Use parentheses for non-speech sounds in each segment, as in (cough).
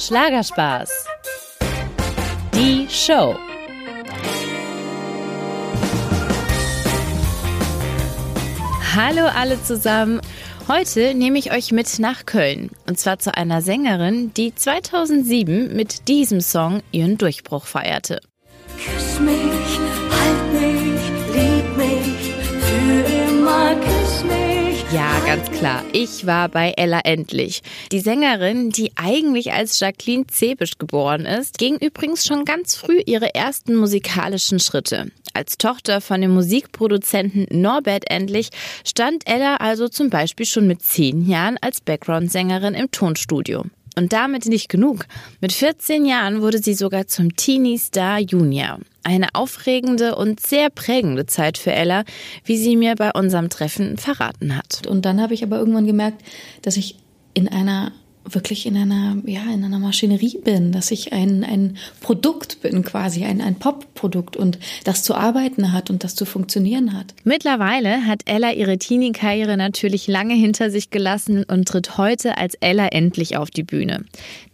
Schlagerspaß. Die Show. Hallo alle zusammen. Heute nehme ich euch mit nach Köln. Und zwar zu einer Sängerin, die 2007 mit diesem Song ihren Durchbruch feierte. Küss mich, halt mich, lieb mich, für immer küss mich. Ja, ganz klar. Ich war bei Ella Endlich. Die Sängerin, die eigentlich als Jacqueline Zebisch geboren ist, ging übrigens schon ganz früh ihre ersten musikalischen Schritte. Als Tochter von dem Musikproduzenten Norbert Endlich stand Ella also zum Beispiel schon mit zehn Jahren als Background-Sängerin im Tonstudio. Und damit nicht genug. Mit 14 Jahren wurde sie sogar zum Teenie Star Junior. Eine aufregende und sehr prägende Zeit für Ella, wie sie mir bei unserem Treffen verraten hat. Und dann habe ich aber irgendwann gemerkt, dass ich in einer wirklich in einer ja in einer Maschinerie bin, dass ich ein ein Produkt bin quasi ein ein Pop-Produkt und das zu arbeiten hat und das zu funktionieren hat. Mittlerweile hat Ella ihre Teenie-Karriere natürlich lange hinter sich gelassen und tritt heute als Ella endlich auf die Bühne.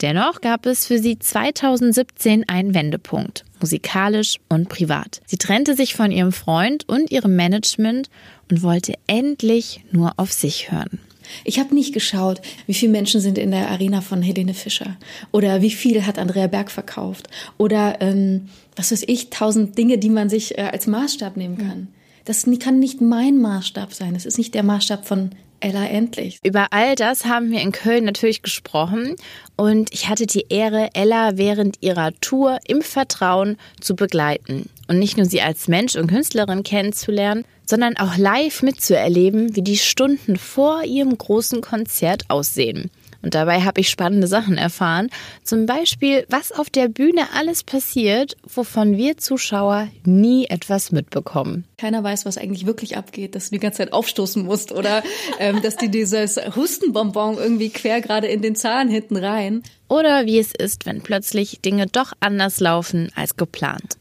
Dennoch gab es für sie 2017 einen Wendepunkt, musikalisch und privat. Sie trennte sich von ihrem Freund und ihrem Management und wollte endlich nur auf sich hören. Ich habe nicht geschaut, wie viele Menschen sind in der Arena von Helene Fischer oder wie viel hat Andrea Berg verkauft oder ähm, was weiß ich, tausend Dinge, die man sich äh, als Maßstab nehmen kann. Das kann nicht mein Maßstab sein. Das ist nicht der Maßstab von Ella Endlich. Über all das haben wir in Köln natürlich gesprochen und ich hatte die Ehre, Ella während ihrer Tour im Vertrauen zu begleiten und nicht nur sie als Mensch und Künstlerin kennenzulernen, sondern auch live mitzuerleben, wie die Stunden vor ihrem großen Konzert aussehen. Und dabei habe ich spannende Sachen erfahren. Zum Beispiel, was auf der Bühne alles passiert, wovon wir Zuschauer nie etwas mitbekommen. Keiner weiß, was eigentlich wirklich abgeht, dass du die ganze Zeit aufstoßen musst oder (laughs) ähm, dass die dieses Hustenbonbon irgendwie quer gerade in den Zahn hinten rein. Oder wie es ist, wenn plötzlich Dinge doch anders laufen als geplant.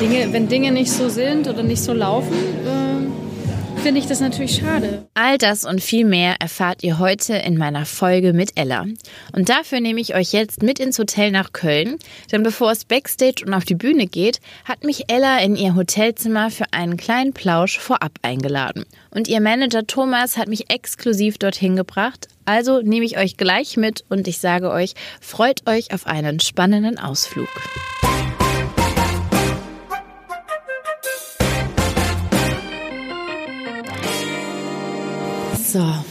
Dinge, wenn Dinge nicht so sind oder nicht so laufen, äh, finde ich das natürlich schade. All das und viel mehr erfahrt ihr heute in meiner Folge mit Ella. Und dafür nehme ich euch jetzt mit ins Hotel nach Köln, denn bevor es backstage und auf die Bühne geht, hat mich Ella in ihr Hotelzimmer für einen kleinen Plausch vorab eingeladen. Und ihr Manager Thomas hat mich exklusiv dorthin gebracht. Also nehme ich euch gleich mit und ich sage euch, freut euch auf einen spannenden Ausflug. So,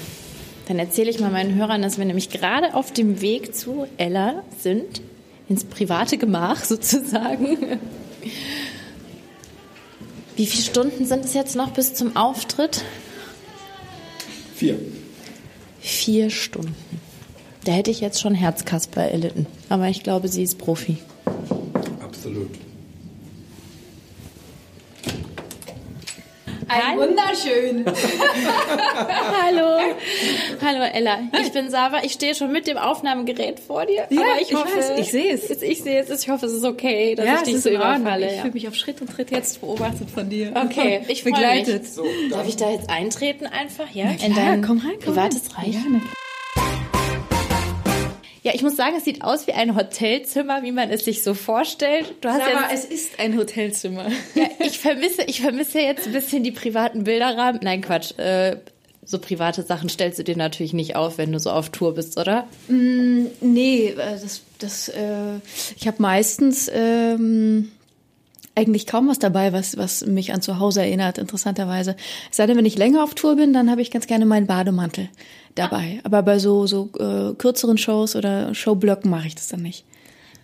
dann erzähle ich mal meinen Hörern, dass wir nämlich gerade auf dem Weg zu Ella sind, ins private Gemach (laughs) sozusagen. Wie viele Stunden sind es jetzt noch bis zum Auftritt? Vier. Vier Stunden. Da hätte ich jetzt schon Herzkasper erlitten. Aber ich glaube, sie ist Profi. Absolut. Ein wunderschön. (laughs) Hallo. Hallo Ella. Ich bin Sava. Ich stehe schon mit dem Aufnahmegerät vor dir. Ja, aber ich, ich hoffe, weiß, ich sehe es. Ich sehe es. Ich hoffe, es ist okay, dass ich es dich ist so überfalle. Ich Ja. fühle mich auf Schritt und Tritt jetzt beobachtet von dir. Okay, (laughs) ich freu begleitet. mich. So, Darf ich da jetzt eintreten einfach? Ja, klar, in dein komm rein, komm privates rein. Reich. Ja, na klar. Ja, ich muss sagen, es sieht aus wie ein Hotelzimmer, wie man es sich so vorstellt. Du hast Aber jetzt, es ist ein Hotelzimmer. ja, ich vermisse, ich vermisse jetzt ein bisschen die privaten Bilderrahmen. Nein, Quatsch. Äh, so private Sachen stellst du dir natürlich nicht auf, wenn du so auf Tour bist, oder? Nee, äh, das, das, äh, ich habe meistens ähm, eigentlich kaum was dabei, was, was mich an zu Hause erinnert, interessanterweise. Es sei denn, wenn ich länger auf Tour bin, dann habe ich ganz gerne meinen Bademantel dabei. Aber bei so, so äh, kürzeren Shows oder Showblöcken mache ich das dann nicht.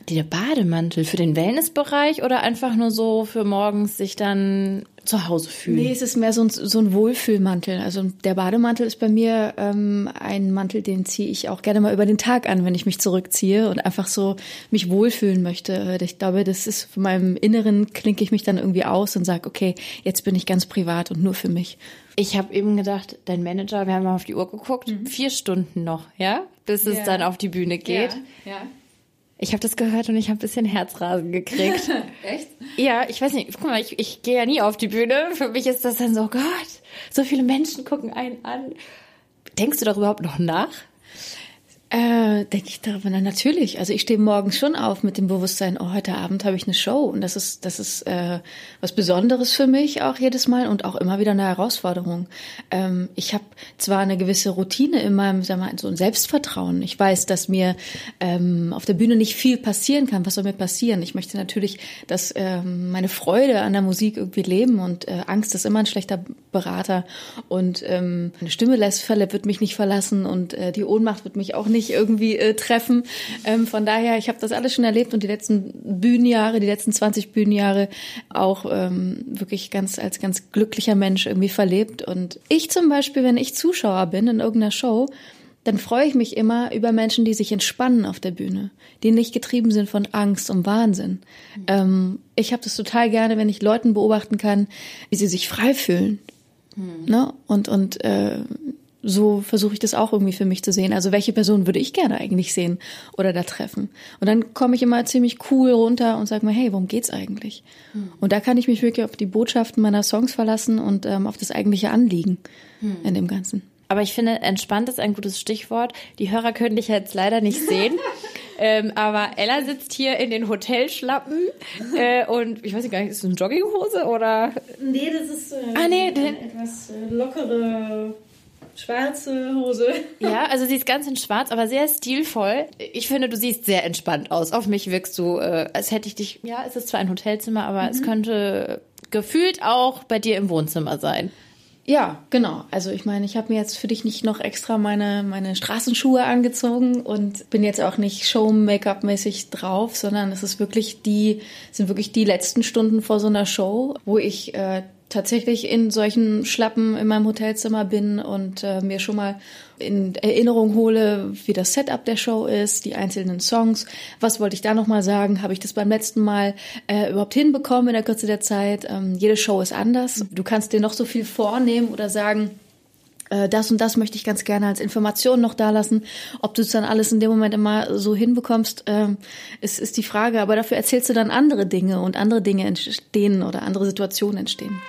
Der Bademantel für den Wellnessbereich oder einfach nur so für morgens sich dann zu Hause fühlen? Nee, es ist mehr so ein, so ein Wohlfühlmantel. Also der Bademantel ist bei mir ähm, ein Mantel, den ziehe ich auch gerne mal über den Tag an, wenn ich mich zurückziehe und einfach so mich wohlfühlen möchte. Ich glaube, das ist von meinem Inneren klinke ich mich dann irgendwie aus und sage, okay, jetzt bin ich ganz privat und nur für mich. Ich habe eben gedacht, dein Manager, wir haben mal auf die Uhr geguckt, vier Stunden noch, ja, bis es Ja. dann auf die Bühne geht. ja. Ich habe das gehört und ich habe ein bisschen Herzrasen gekriegt. (laughs) Echt? ja, ich weiß nicht, guck mal, ich, ich gehe ja nie auf die Bühne. Für mich ist das dann so, Gott, so viele Menschen gucken einen an. Denkst du darüber überhaupt noch nach? Äh, denke ich darüber, na natürlich. Also ich stehe morgens schon auf mit dem Bewusstsein, oh, heute Abend habe ich eine Show und das ist, das ist äh, was Besonderes für mich auch jedes Mal und auch immer wieder eine Herausforderung. Ähm, ich habe zwar eine gewisse Routine in meinem, sag mal, so ein Selbstvertrauen. Ich weiß, dass mir ähm, auf der Bühne nicht viel passieren kann. Was soll mir passieren? Ich möchte natürlich, dass ähm, meine Freude an der Musik irgendwie leben und äh, Angst ist immer ein schlechter Berater und ähm, meine Stimme lässt wird mich nicht verlassen und äh, die Ohnmacht wird mich auch nicht nicht irgendwie äh, treffen. Ähm, von daher, ich habe das alles schon erlebt und die letzten Bühnenjahre, die letzten 20 Bühnenjahre auch ähm, wirklich ganz als ganz glücklicher Mensch irgendwie verlebt. Und ich zum Beispiel, wenn ich Zuschauer bin in irgendeiner Show, dann freue ich mich immer über Menschen, die sich entspannen auf der Bühne, die nicht getrieben sind von Angst und Wahnsinn. Mhm. Ähm, ich habe das total gerne, wenn ich Leuten beobachten kann, wie sie sich frei fühlen. Mhm. Ne? Und, und äh, so versuche ich das auch irgendwie für mich zu sehen. Also welche Person würde ich gerne eigentlich sehen oder da treffen? Und dann komme ich immer ziemlich cool runter und sage mir, hey, worum geht's eigentlich? Hm. Und da kann ich mich wirklich auf die Botschaften meiner Songs verlassen und ähm, auf das eigentliche Anliegen hm. in dem Ganzen. Aber ich finde, entspannt ist ein gutes Stichwort. Die Hörer können dich jetzt leider nicht sehen. (laughs) ähm, aber Ella sitzt hier in den Hotelschlappen äh, und ich weiß nicht gar nicht, ist das eine Jogginghose oder? Nee, das ist äh, ah, nee, etwas äh, lockere schwarze Hose. Ja, also sie ist ganz in schwarz, aber sehr stilvoll. Ich finde, du siehst sehr entspannt aus. Auf mich wirkst du, äh, als hätte ich dich, ja, es ist zwar ein Hotelzimmer, aber mhm. es könnte gefühlt auch bei dir im Wohnzimmer sein. Ja, genau. Also ich meine, ich habe mir jetzt für dich nicht noch extra meine, meine Straßenschuhe angezogen und bin jetzt auch nicht Show-Make-up-mäßig drauf, sondern es ist wirklich die, sind wirklich die letzten Stunden vor so einer Show, wo ich äh, tatsächlich in solchen Schlappen in meinem Hotelzimmer bin und äh, mir schon mal in Erinnerung hole, wie das Setup der Show ist, die einzelnen Songs. Was wollte ich da nochmal sagen? Habe ich das beim letzten Mal äh, überhaupt hinbekommen in der Kürze der Zeit? Ähm, jede Show ist anders. Du kannst dir noch so viel vornehmen oder sagen, äh, das und das möchte ich ganz gerne als Information noch da lassen. Ob du es dann alles in dem Moment immer so hinbekommst, äh, ist, ist die Frage. Aber dafür erzählst du dann andere Dinge und andere Dinge entstehen oder andere Situationen entstehen.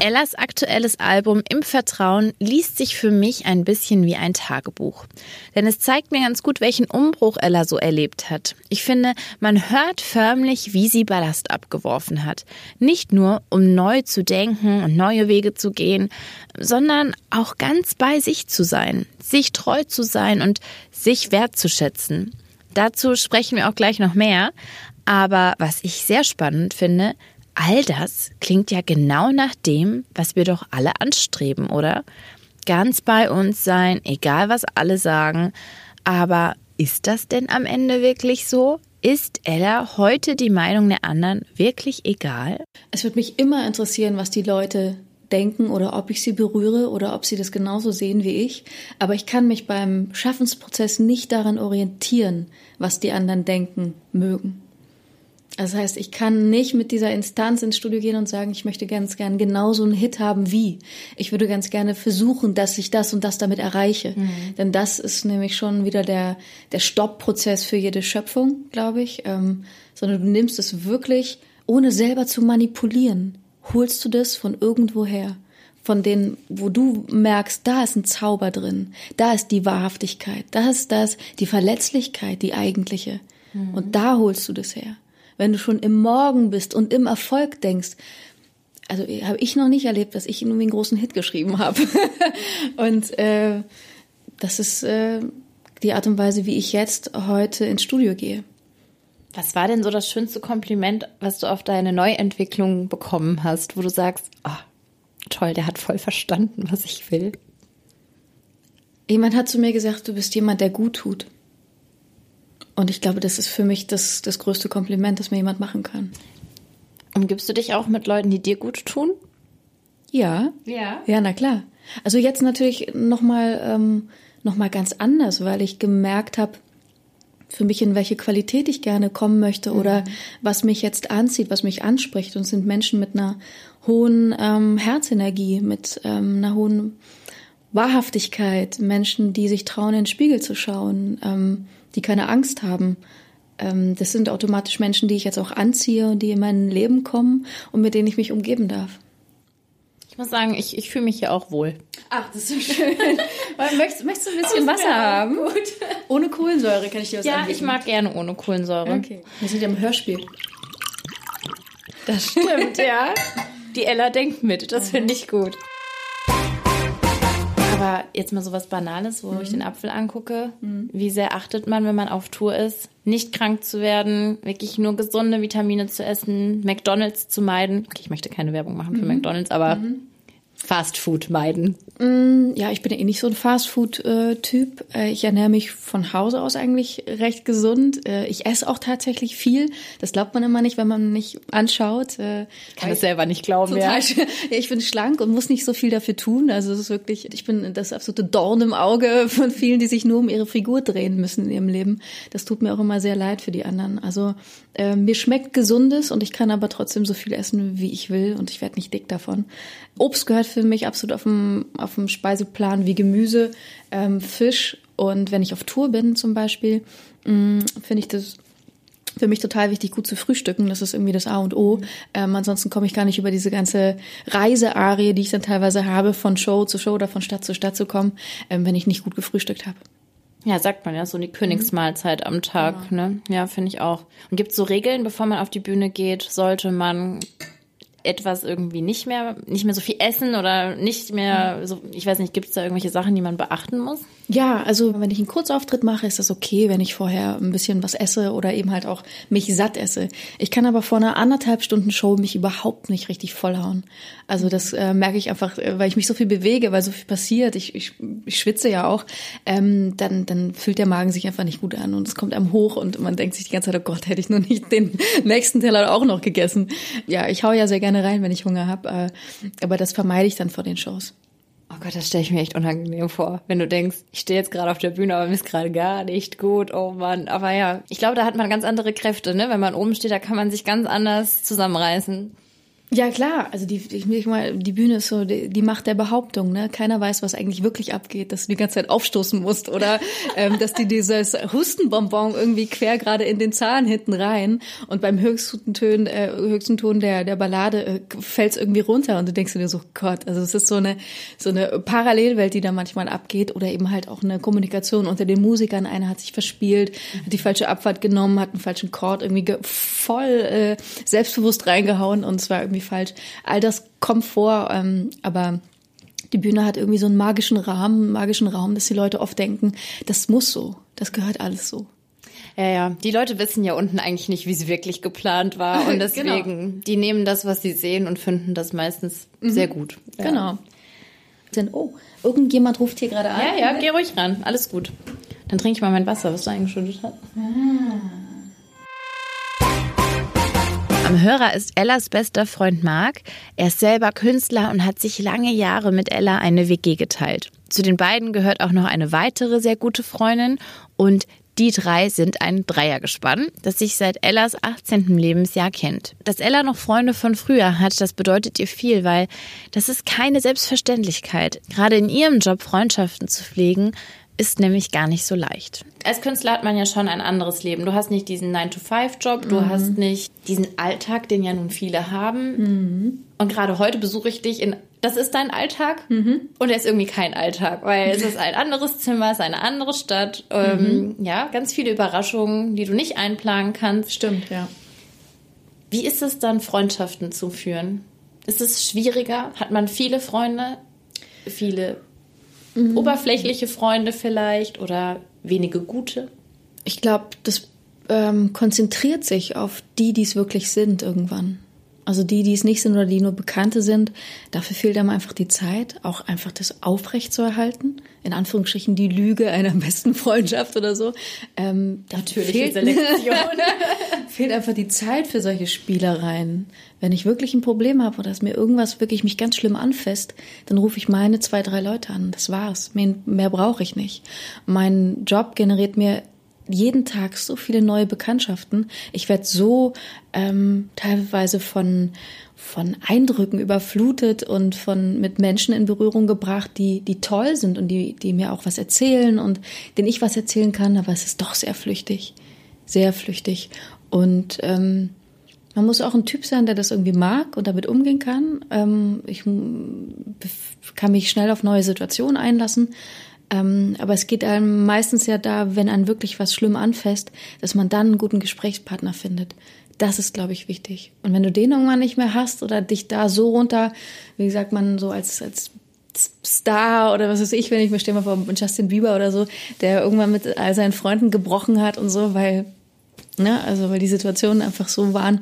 Ellas aktuelles Album Im Vertrauen liest sich für mich ein bisschen wie ein Tagebuch. Denn es zeigt mir ganz gut, welchen Umbruch Ella so erlebt hat. Ich finde, man hört förmlich, wie sie Ballast abgeworfen hat. Nicht nur, um neu zu denken und neue Wege zu gehen, sondern auch ganz bei sich zu sein, sich treu zu sein und sich wertzuschätzen. Dazu sprechen wir auch gleich noch mehr. Aber was ich sehr spannend finde, All das klingt ja genau nach dem, was wir doch alle anstreben, oder? Ganz bei uns sein, egal was alle sagen. Aber ist das denn am Ende wirklich so? Ist Ella heute die Meinung der anderen wirklich egal? Es wird mich immer interessieren, was die Leute denken oder ob ich sie berühre oder ob sie das genauso sehen wie ich. Aber ich kann mich beim Schaffensprozess nicht daran orientieren, was die anderen denken mögen. Das heißt, ich kann nicht mit dieser Instanz ins Studio gehen und sagen, ich möchte ganz gern genauso einen Hit haben wie. Ich würde ganz gerne versuchen, dass ich das und das damit erreiche. Mhm. Denn das ist nämlich schon wieder der, der Stoppprozess für jede Schöpfung, glaube ich. Ähm, sondern du nimmst es wirklich, ohne selber zu manipulieren, holst du das von irgendwoher. Von denen, wo du merkst, da ist ein Zauber drin, da ist die Wahrhaftigkeit, da ist das, die Verletzlichkeit, die eigentliche. Mhm. Und da holst du das her wenn du schon im Morgen bist und im Erfolg denkst, also habe ich noch nicht erlebt, dass ich irgendwie einen großen Hit geschrieben habe. (laughs) und äh, das ist äh, die Art und Weise, wie ich jetzt heute ins Studio gehe. Was war denn so das schönste Kompliment, was du auf deine Neuentwicklung bekommen hast, wo du sagst, oh, toll, der hat voll verstanden, was ich will? Jemand hat zu mir gesagt, du bist jemand, der gut tut. Und ich glaube, das ist für mich das, das größte Kompliment, das mir jemand machen kann. Umgibst du dich auch mit Leuten, die dir gut tun? Ja. Ja. Ja, na klar. Also jetzt natürlich nochmal ähm, noch ganz anders, weil ich gemerkt habe, für mich in welche Qualität ich gerne kommen möchte oder mhm. was mich jetzt anzieht, was mich anspricht. Und es sind Menschen mit einer hohen ähm, Herzenergie, mit ähm, einer hohen Wahrhaftigkeit, Menschen, die sich trauen, in den Spiegel zu schauen, ähm, die keine Angst haben. Ähm, das sind automatisch Menschen, die ich jetzt auch anziehe und die in mein Leben kommen und mit denen ich mich umgeben darf. Ich muss sagen, ich, ich fühle mich hier auch wohl. Ach, das ist so schön. (laughs) möchtest, möchtest du ein bisschen Wasser haben? Gut. Ohne Kohlensäure kann ich dir was Ja, anbieten. ich mag gerne ohne Kohlensäure. Okay. Wir sind ja im Hörspiel. Das stimmt, ja. Die Ella denkt mit. Das finde ich gut. Aber jetzt mal so was Banales, wo ich den Apfel angucke. Wie sehr achtet man, wenn man auf Tour ist, nicht krank zu werden, wirklich nur gesunde Vitamine zu essen, McDonalds zu meiden. Okay, ich möchte keine Werbung machen für McDonalds, aber Fast Food meiden. Ja, ich bin ja eh nicht so ein Fastfood-Typ. Äh, Ich ernähre mich von Hause aus eigentlich recht gesund. Äh, Ich esse auch tatsächlich viel. Das glaubt man immer nicht, wenn man mich anschaut. Äh, Ich kann es selber nicht glauben, ja. Total. Ja, ich bin schlank und muss nicht so viel dafür tun. Also es ist wirklich, ich bin das absolute Dorn im Auge von vielen, die sich nur um ihre Figur drehen müssen in ihrem Leben. Das tut mir auch immer sehr leid für die anderen. Also äh, mir schmeckt Gesundes und ich kann aber trotzdem so viel essen, wie ich will und ich werde nicht dick davon. Obst gehört für mich absolut auf dem, auf dem Speiseplan wie Gemüse, ähm, Fisch und wenn ich auf Tour bin zum Beispiel, mh, finde ich das für mich total wichtig, gut zu frühstücken. Das ist irgendwie das A und O. Ähm, ansonsten komme ich gar nicht über diese ganze Reisearie, die ich dann teilweise habe, von Show zu Show oder von Stadt zu Stadt zu kommen, ähm, wenn ich nicht gut gefrühstückt habe. Ja, sagt man ja, so die Königsmahlzeit am Tag, ne? Ja, finde ich auch. Und gibt es so Regeln, bevor man auf die Bühne geht, sollte man etwas irgendwie nicht mehr, nicht mehr so viel essen oder nicht mehr so, ich weiß nicht, gibt es da irgendwelche Sachen, die man beachten muss? Ja, also wenn ich einen Kurzauftritt mache, ist das okay, wenn ich vorher ein bisschen was esse oder eben halt auch mich satt esse. Ich kann aber vor einer anderthalb Stunden Show mich überhaupt nicht richtig vollhauen. Also das äh, merke ich einfach, äh, weil ich mich so viel bewege, weil so viel passiert. Ich, ich, ich schwitze ja auch. Ähm, dann, dann fühlt der Magen sich einfach nicht gut an und es kommt einem hoch und man denkt sich die ganze Zeit, oh Gott, hätte ich nur nicht den (laughs) nächsten Teller auch noch gegessen. Ja, ich hau ja sehr gerne rein, wenn ich Hunger habe, äh, aber das vermeide ich dann vor den Shows. Oh Gott, das stelle ich mir echt unangenehm vor, wenn du denkst, ich stehe jetzt gerade auf der Bühne, aber mir ist gerade gar nicht gut. Oh Mann, aber ja, ich glaube, da hat man ganz andere Kräfte, ne? Wenn man oben steht, da kann man sich ganz anders zusammenreißen. Ja klar, also die, ich, ich mal, die Bühne ist so die, die Macht der Behauptung. Ne? Keiner weiß, was eigentlich wirklich abgeht, dass du die ganze Zeit aufstoßen musst oder (laughs) ähm, dass die dieses Hustenbonbon irgendwie quer gerade in den Zahn hinten rein und beim höchsten Ton, äh, höchsten Ton der der Ballade äh, fällt irgendwie runter und du denkst dir so Gott, also es ist so eine so eine Parallelwelt, die da manchmal abgeht oder eben halt auch eine Kommunikation unter den Musikern. Einer hat sich verspielt, hat die falsche Abfahrt genommen, hat einen falschen Chord irgendwie ge- voll äh, selbstbewusst reingehauen und es war irgendwie falsch. All das kommt vor, ähm, aber die Bühne hat irgendwie so einen magischen Rahmen, einen magischen Raum, dass die Leute oft denken, das muss so, das gehört alles so. Ja, ja. Die Leute wissen ja unten eigentlich nicht, wie es wirklich geplant war. (laughs) Und deswegen, die nehmen das, was sie sehen und finden das meistens sehr gut. Ja. Genau. Denn, oh, irgendjemand ruft hier gerade an. Ja, ja, geh ruhig ran. Alles gut. Dann trinke ich mal mein Wasser, was du eingeschüttet hast. Am Hörer ist Ellas bester Freund Marc. Er ist selber Künstler und hat sich lange Jahre mit Ella eine WG geteilt. Zu den beiden gehört auch noch eine weitere sehr gute Freundin und die drei sind ein Dreiergespann, das sich seit Ellas 18. Lebensjahr kennt. Dass Ella noch Freunde von früher hat, das bedeutet ihr viel, weil das ist keine Selbstverständlichkeit. Gerade in ihrem Job Freundschaften zu pflegen, ist nämlich gar nicht so leicht. Als Künstler hat man ja schon ein anderes Leben. Du hast nicht diesen 9-to-5-Job, du hast nicht diesen Alltag, den ja nun viele haben. Und gerade heute besuche ich dich in, das ist dein Alltag und er ist irgendwie kein Alltag, weil es ist ein anderes Zimmer, es ist eine andere Stadt. Ähm, ja, ganz viele Überraschungen, die du nicht einplanen kannst. Stimmt, ja. Wie ist es dann, Freundschaften zu führen? Ist es schwieriger? Hat man viele Freunde? Viele oberflächliche Freunde vielleicht oder wenige gute? Ich glaube, das ähm, konzentriert sich auf die, die es wirklich sind irgendwann. Also die, die es nicht sind oder die nur Bekannte sind, dafür fehlt einem einfach die Zeit, auch einfach das aufrechtzuerhalten. In Anführungsstrichen die Lüge einer besten Freundschaft oder so. Ähm, da Natürliche fehlt, Selektion. (laughs) fehlt einfach die Zeit für solche Spielereien. Wenn ich wirklich ein Problem habe oder dass mir irgendwas wirklich mich ganz schlimm anfasst, dann rufe ich meine zwei, drei Leute an. Das war's. Mehr, mehr brauche ich nicht. Mein Job generiert mir jeden Tag so viele neue Bekanntschaften. Ich werde so ähm, teilweise von von Eindrücken überflutet und von mit Menschen in Berührung gebracht, die die toll sind und die die mir auch was erzählen und denen ich was erzählen kann, aber es ist doch sehr flüchtig, sehr flüchtig und ähm, Man muss auch ein Typ sein, der das irgendwie mag und damit umgehen kann. Ähm, ich kann mich schnell auf neue Situationen einlassen. Ähm, aber es geht einem meistens ja da, wenn einem wirklich was schlimm anfasst, dass man dann einen guten Gesprächspartner findet. Das ist, glaube ich, wichtig. Und wenn du den irgendwann nicht mehr hast oder dich da so runter, wie gesagt, man so als, als Star oder was weiß ich, wenn ich mir stelle mal vor Justin Bieber oder so, der irgendwann mit all seinen Freunden gebrochen hat und so, weil, ne, also weil die Situationen einfach so waren,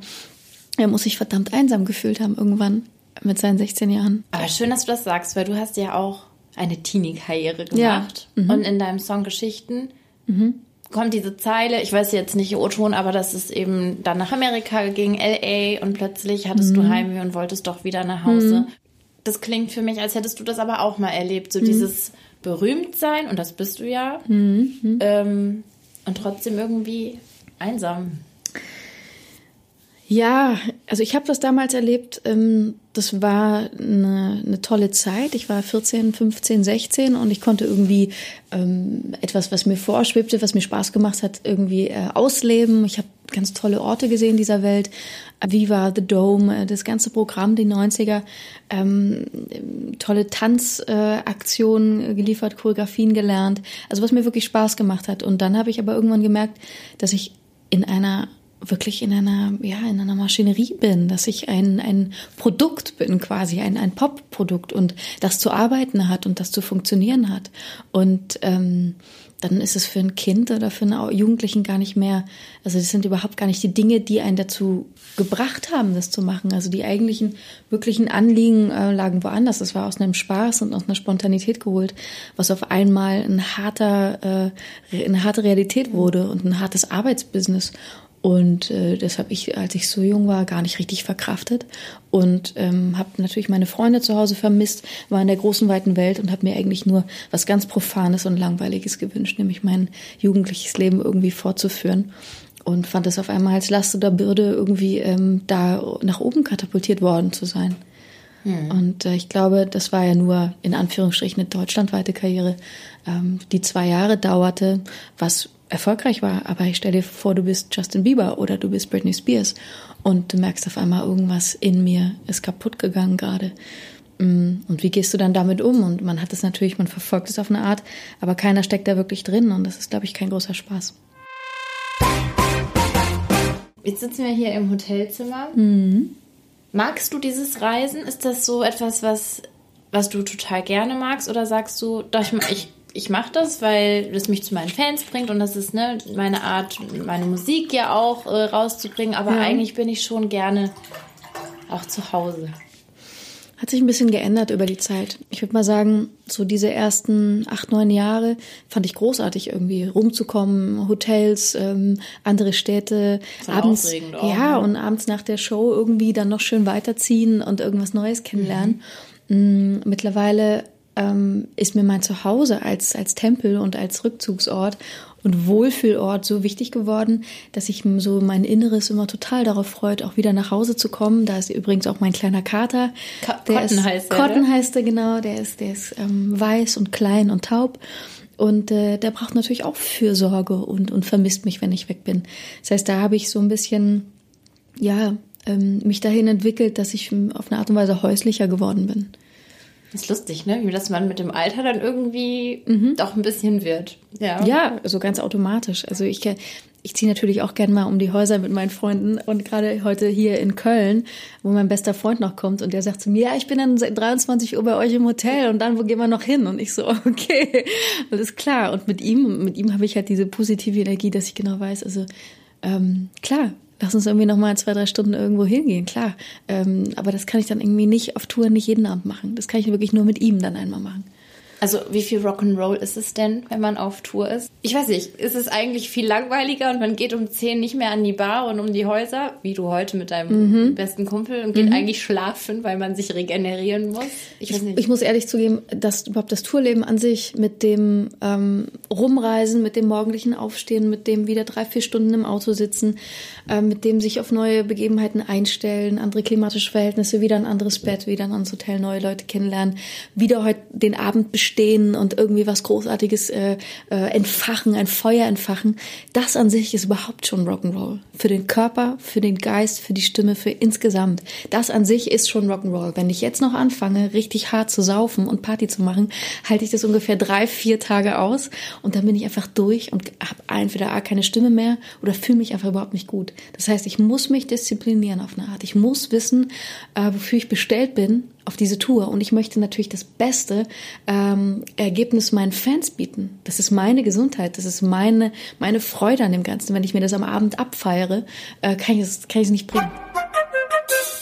er muss sich verdammt einsam gefühlt haben irgendwann mit seinen 16 Jahren. Aber schön, dass du das sagst, weil du hast ja auch eine Teenie-Karriere Ja. gemacht. Und in deinem Song Geschichten kommt diese Zeile, ich weiß jetzt nicht O-Ton, aber dass es eben dann nach Amerika ging, L.A. und plötzlich hattest du Heimweh und wolltest doch wieder nach Hause. Das klingt für mich, als hättest du das aber auch mal erlebt. So dieses Berühmtsein, und das bist du ja, ähm, und trotzdem irgendwie einsam. Ja, also ich habe das damals erlebt. Ähm, das war eine, eine tolle Zeit. Ich war 14, 15, 16 und ich konnte irgendwie ähm, etwas, was mir vorschwebte, was mir Spaß gemacht hat, irgendwie äh, ausleben. Ich habe ganz tolle Orte gesehen dieser Welt. Viva, The Dome, äh, das ganze Programm, die 90er, ähm, tolle Tanzaktionen äh, geliefert, Choreografien gelernt. Also was mir wirklich Spaß gemacht hat. Und dann habe ich aber irgendwann gemerkt, dass ich in einer wirklich in einer, ja, in einer Maschinerie bin, dass ich ein, ein Produkt bin quasi, ein, ein Pop-Produkt und das zu arbeiten hat und das zu funktionieren hat. Und ähm, dann ist es für ein Kind oder für einen Jugendlichen gar nicht mehr, also das sind überhaupt gar nicht die Dinge, die einen dazu gebracht haben, das zu machen. Also die eigentlichen, wirklichen Anliegen äh, lagen woanders. Das war aus einem Spaß und aus einer Spontanität geholt, was auf einmal ein harter, äh, eine harte Realität wurde und ein hartes Arbeitsbusiness. Und äh, das habe ich, als ich so jung war, gar nicht richtig verkraftet. Und ähm, habe natürlich meine Freunde zu Hause vermisst, war in der großen, weiten Welt und habe mir eigentlich nur was ganz Profanes und Langweiliges gewünscht, nämlich mein jugendliches Leben irgendwie fortzuführen. Und fand es auf einmal als Last oder Bürde, irgendwie ähm, da nach oben katapultiert worden zu sein. Und äh, ich glaube, das war ja nur in Anführungsstrichen eine deutschlandweite Karriere, ähm, die zwei Jahre dauerte, was erfolgreich war. Aber ich stelle dir vor, du bist Justin Bieber oder du bist Britney Spears und du merkst auf einmal, irgendwas in mir ist kaputt gegangen gerade. Mm, Und wie gehst du dann damit um? Und man hat es natürlich, man verfolgt es auf eine Art, aber keiner steckt da wirklich drin und das ist, glaube ich, kein großer Spaß. Jetzt sitzen wir hier im Hotelzimmer. Magst du dieses Reisen? Ist das so etwas, was, was du total gerne magst? Oder sagst du, doch, ich, ich, ich mache das, weil es mich zu meinen Fans bringt und das ist ne, meine Art, meine Musik ja auch äh, rauszubringen. Aber Ja. eigentlich bin ich schon gerne auch zu Hause. Hat sich ein bisschen geändert über die Zeit. Ich würde mal sagen, so diese ersten acht, neun Jahre fand ich großartig, irgendwie rumzukommen, Hotels, ähm, andere Städte, Voll abends, auch, ja, ne? und abends nach der Show irgendwie dann noch schön weiterziehen und irgendwas Neues kennenlernen. Mm, Mittlerweile ähm, ist mir mein Zuhause als, als Tempel und als Rückzugsort und Wohlfühlort so wichtig geworden, dass ich so mein Inneres immer total darauf freut, auch wieder nach Hause zu kommen. Da ist übrigens auch mein kleiner Kater. Co- Der Cotton ist, heißt er, Cotton ne? heißt er, genau. Der ist, der ist ähm, weiß und klein und taub. Und äh, der braucht natürlich auch Fürsorge und, und vermisst mich, wenn ich weg bin. Das heißt, da habe ich so ein bisschen, ja, ähm, mich dahin entwickelt, dass ich auf eine Art und Weise häuslicher geworden bin. Das ist lustig, ne? Wie das man mit dem Alter dann irgendwie doch ein bisschen wird. Ja. Ja, also ganz automatisch. Also ich, ich ziehe natürlich auch gern mal um die Häuser mit meinen Freunden und gerade heute hier in Köln, wo mein bester Freund noch kommt und der sagt zu mir, ja, ich bin dann seit 23 Uhr bei euch im Hotel und dann, wo gehen wir noch hin? Und ich so, (laughs) okay, alles klar. Und mit ihm, mit ihm habe ich halt diese positive Energie, dass ich genau weiß, also ähm, klar, lass uns irgendwie noch mal zwei, drei Stunden irgendwo hingehen, klar. Ähm, aber das kann ich dann irgendwie nicht auf Tour nicht jeden Abend machen. Das kann ich wirklich nur mit ihm dann einmal machen. Also wie viel Rock'n'Roll ist es denn, wenn man auf Tour ist? Ich weiß nicht, ist es eigentlich viel langweiliger und man geht um 10 nicht mehr an die Bar und um die Häuser, wie du heute mit deinem besten Kumpel und geht eigentlich schlafen, weil man sich regenerieren muss? Ich weiß nicht. Ich muss ehrlich zugeben, dass überhaupt das Tourleben an sich mit dem ähm, Rumreisen, mit dem morgendlichen Aufstehen, mit dem wieder drei, vier Stunden im Auto sitzen, ähm, mit dem sich auf neue Begebenheiten einstellen, andere klimatische Verhältnisse, wieder ein anderes Bett, wieder ein anderes Hotel, neue Leute kennenlernen, wieder heute den Abend bestellen, stehen und irgendwie was Großartiges äh, äh, entfachen, ein Feuer entfachen. Das an sich ist überhaupt schon Rock'n'Roll. Für den Körper, für den Geist, für die Stimme, für insgesamt. Das an sich ist schon Rock'n'Roll. Wenn ich jetzt noch anfange, richtig hart zu saufen und Party zu machen, halte ich das ungefähr drei, vier Tage aus und dann bin ich einfach durch und habe entweder A, keine Stimme mehr oder fühle mich einfach überhaupt nicht gut. Das heißt, ich muss mich disziplinieren auf eine Art. Ich muss wissen, äh, wofür ich bestellt bin auf diese Tour. Und ich möchte natürlich das beste ähm, Ergebnis meinen Fans bieten. Das ist meine Gesundheit, das ist meine, meine Freude an dem Ganzen. Wenn ich mir das am Abend abfeiere, äh, kann ich es kann ich es nicht bringen.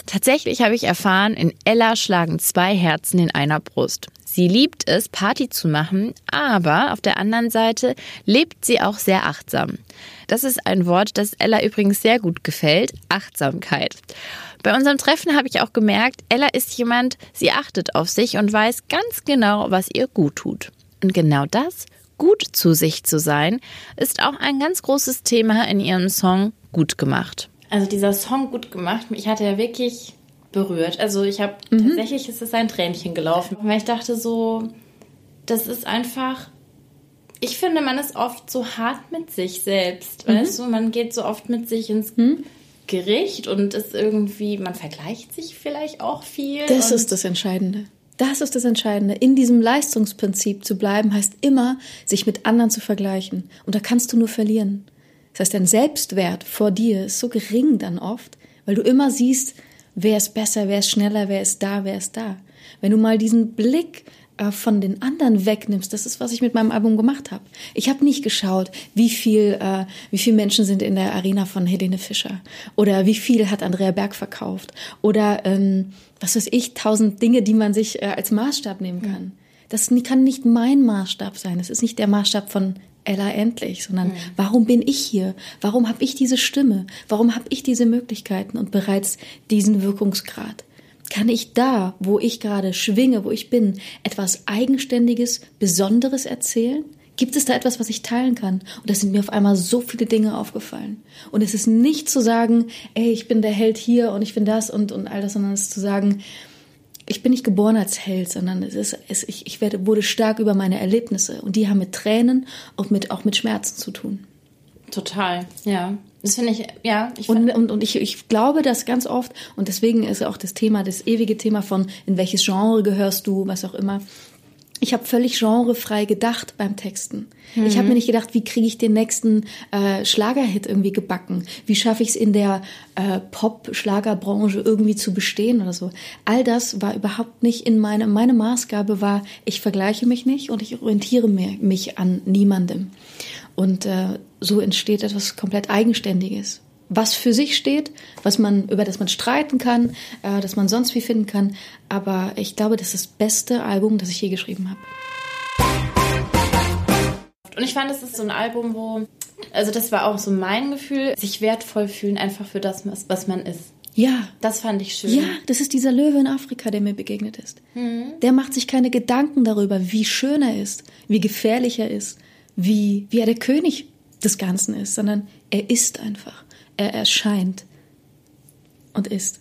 Tatsächlich habe ich erfahren, in Ella schlagen zwei Herzen in einer Brust. Sie liebt es, Party zu machen, aber auf der anderen Seite lebt sie auch sehr achtsam. Das ist ein Wort, das Ella übrigens sehr gut gefällt, Achtsamkeit. Bei unserem Treffen habe ich auch gemerkt, Ella ist jemand, sie achtet auf sich und weiß ganz genau, was ihr gut tut. Und genau das, gut zu sich zu sein, ist auch ein ganz großes Thema in ihrem Song Gut gemacht. Also dieser Song Gut gemacht, mich hat ja wirklich berührt. Also ich habe mhm. tatsächlich ist es ein Tränchen gelaufen, weil ich dachte so, das ist einfach ich finde, man ist oft so hart mit sich selbst. Mhm. Weißt du, man geht so oft mit sich ins mhm. Gericht und ist irgendwie, man vergleicht sich vielleicht auch viel. Das ist das Entscheidende. Das ist das Entscheidende. In diesem Leistungsprinzip zu bleiben, heißt immer, sich mit anderen zu vergleichen. Und da kannst du nur verlieren. Das heißt, dein Selbstwert vor dir ist so gering dann oft, weil du immer siehst, wer ist besser, wer ist schneller, wer ist da, wer ist da. Wenn du mal diesen Blick äh, von den anderen wegnimmst, das ist, was ich mit meinem Album gemacht habe. Ich habe nicht geschaut, wie viel, äh, wie viele Menschen sind in der Arena von Helene Fischer oder wie viel hat Andrea Berg verkauft oder ähm, was weiß ich, tausend Dinge, die man sich äh, als Maßstab nehmen kann. Das kann nicht mein Maßstab sein. Es ist nicht der Maßstab von Ella endlich, sondern mhm. warum bin ich hier? Warum habe ich diese Stimme? Warum habe ich diese Möglichkeiten und bereits diesen Wirkungsgrad? kann ich da, wo ich gerade schwinge, wo ich bin, etwas Eigenständiges, Besonderes erzählen? Gibt es da etwas, was ich teilen kann? Und da sind mir auf einmal so viele Dinge aufgefallen. Und es ist nicht zu sagen, ey, ich bin der Held hier und ich bin das und, und all das, sondern es ist zu sagen, ich bin nicht geboren als Held, sondern es ist, es, ich, ich werde, wurde stark über meine Erlebnisse und die haben mit Tränen und mit, auch mit Schmerzen zu tun. Total, ja. Das finde ich, ja. Ich und und, und ich, ich glaube das ganz oft, und deswegen ist auch das Thema, das ewige Thema von, in welches Genre gehörst du, was auch immer. Ich habe völlig genrefrei gedacht beim Texten. Mhm. Ich habe mir nicht gedacht, wie kriege ich den nächsten äh, Schlagerhit irgendwie gebacken? Wie schaffe ich es in der äh, Pop-Schlagerbranche irgendwie zu bestehen oder so? All das war überhaupt nicht in meine meine Maßgabe war, ich vergleiche mich nicht und ich orientiere mich an niemandem. Und äh, so entsteht etwas komplett Eigenständiges. Was für sich steht, was man, über das man streiten kann, äh, das man sonst wie finden kann. Aber ich glaube, das ist das beste Album, das ich je geschrieben habe. Und ich fand, das ist so ein Album, wo, also das war auch so mein Gefühl, sich wertvoll fühlen einfach für das, was man ist. Ja. Das fand ich schön. Ja, das ist dieser Löwe in Afrika, der mir begegnet ist. Mhm. Der macht sich keine Gedanken darüber, wie schön er ist, wie gefährlich er ist, wie, wie er der König des Ganzen ist, sondern er ist einfach. Er erscheint und ist.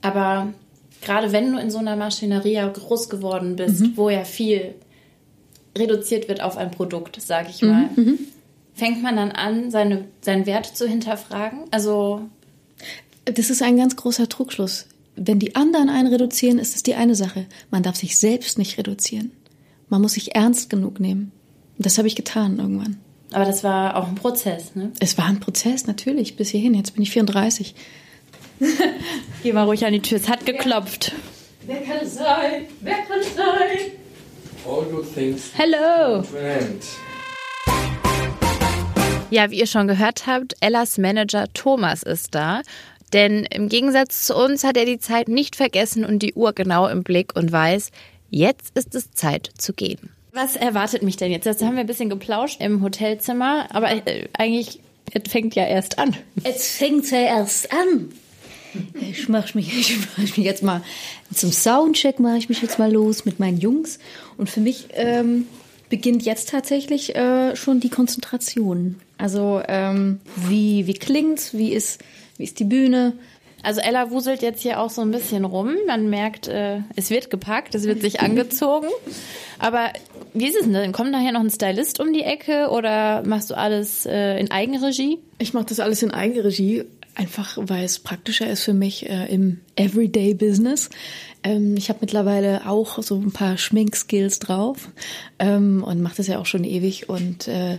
Aber gerade wenn du in so einer Maschinerie groß geworden bist, mhm. wo ja viel reduziert wird auf ein Produkt, sage ich mal, mhm, mhm. fängt man dann an, seine, seinen Wert zu hinterfragen? Also. Das ist ein ganz großer Trugschluss. Wenn die anderen einen reduzieren, ist es die eine Sache. Man darf sich selbst nicht reduzieren. Man muss sich ernst genug nehmen. Und das habe ich getan irgendwann. Aber das war auch ein Prozess, ne? Es war ein Prozess, natürlich, bis hierhin. Jetzt bin ich 34. (laughs) Geh mal ruhig an die Tür. Es hat geklopft. Wer, wer kann es sein? Wer kann es sein? All good things. Hello. Ja, wie ihr schon gehört habt, Ellas Manager Thomas ist da. Denn im Gegensatz zu uns hat er die Zeit nicht vergessen und die Uhr genau im Blick und weiß, jetzt ist es Zeit zu gehen. Was erwartet mich denn jetzt? Jetzt haben wir ein bisschen geplauscht im Hotelzimmer, aber äh, eigentlich, es fängt ja erst an. Es fängt ja erst an. Ich mach mich, ich mach mich jetzt mal zum Soundcheck mache ich mich jetzt mal los mit meinen Jungs und für mich ähm, beginnt jetzt tatsächlich äh, schon die Konzentration. Also ähm, wie wie klingt's, wie ist wie ist die Bühne? Also Ella wuselt jetzt hier auch so ein bisschen rum. Man merkt, äh, es wird gepackt, es wird sich (laughs) angezogen. Aber wie ist es denn? Kommt nachher noch ein Stylist um die Ecke oder machst du alles äh, in Eigenregie? Ich mache das alles in Eigenregie, einfach weil es praktischer ist für mich äh, im Everyday Business. Ähm, ich habe mittlerweile auch so ein paar Schminkskills drauf ähm, und mache das ja auch schon ewig und äh,